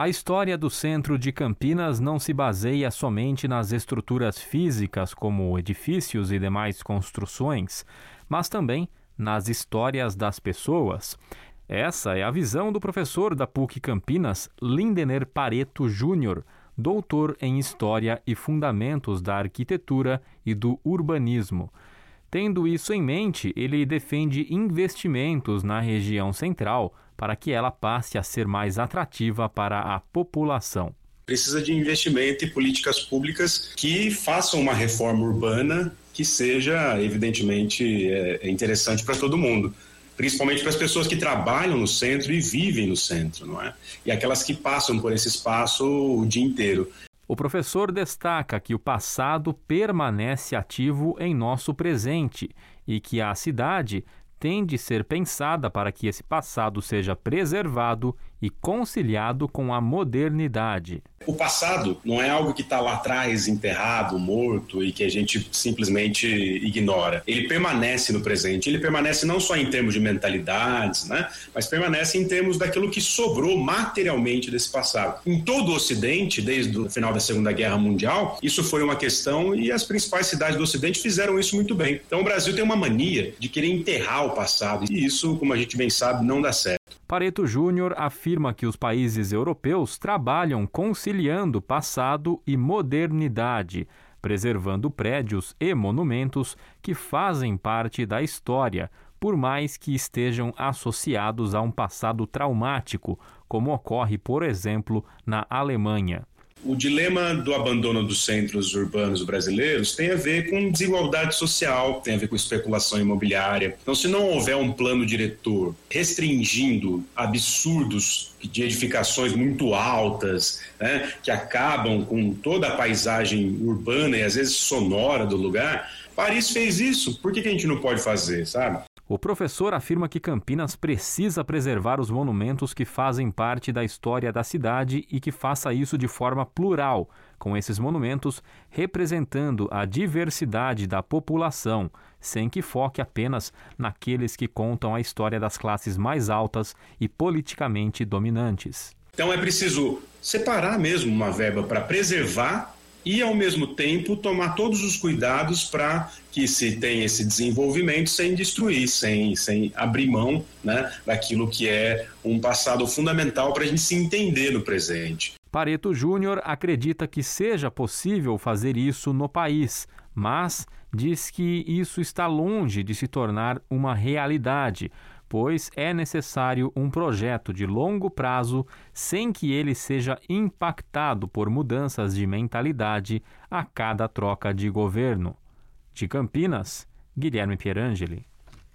A história do centro de Campinas não se baseia somente nas estruturas físicas, como edifícios e demais construções, mas também nas histórias das pessoas. Essa é a visão do professor da PUC Campinas, Lindener Pareto Júnior, doutor em História e Fundamentos da Arquitetura e do Urbanismo. Tendo isso em mente, ele defende investimentos na região central para que ela passe a ser mais atrativa para a população. Precisa de investimento e políticas públicas que façam uma reforma urbana que seja, evidentemente, é, é interessante para todo mundo principalmente para as pessoas que trabalham no centro e vivem no centro, não é? E aquelas que passam por esse espaço o dia inteiro. O professor destaca que o passado permanece ativo em nosso presente e que a cidade tem de ser pensada para que esse passado seja preservado e conciliado com a modernidade. O passado não é algo que está lá atrás, enterrado, morto e que a gente simplesmente ignora. Ele permanece no presente. Ele permanece não só em termos de mentalidades, né, mas permanece em termos daquilo que sobrou materialmente desse passado. Em todo o Ocidente, desde o final da Segunda Guerra Mundial, isso foi uma questão e as principais cidades do Ocidente fizeram isso muito bem. Então o Brasil tem uma mania de querer enterrar o passado e isso, como a gente bem sabe, não dá certo. Pareto Júnior afirma que os países europeus trabalham conciliando passado e modernidade, preservando prédios e monumentos que fazem parte da história, por mais que estejam associados a um passado traumático, como ocorre, por exemplo, na Alemanha. O dilema do abandono dos centros urbanos brasileiros tem a ver com desigualdade social, tem a ver com especulação imobiliária. Então, se não houver um plano diretor restringindo absurdos de edificações muito altas, né, que acabam com toda a paisagem urbana e às vezes sonora do lugar, Paris fez isso. Por que, que a gente não pode fazer, sabe? O professor afirma que Campinas precisa preservar os monumentos que fazem parte da história da cidade e que faça isso de forma plural, com esses monumentos representando a diversidade da população, sem que foque apenas naqueles que contam a história das classes mais altas e politicamente dominantes. Então é preciso separar mesmo uma verba para preservar e, ao mesmo tempo, tomar todos os cuidados para que se tenha esse desenvolvimento sem destruir, sem, sem abrir mão né, daquilo que é um passado fundamental para a gente se entender no presente. Pareto Júnior acredita que seja possível fazer isso no país, mas diz que isso está longe de se tornar uma realidade, pois é necessário um projeto de longo prazo sem que ele seja impactado por mudanças de mentalidade a cada troca de governo. De Campinas, Guilherme Pierangeli.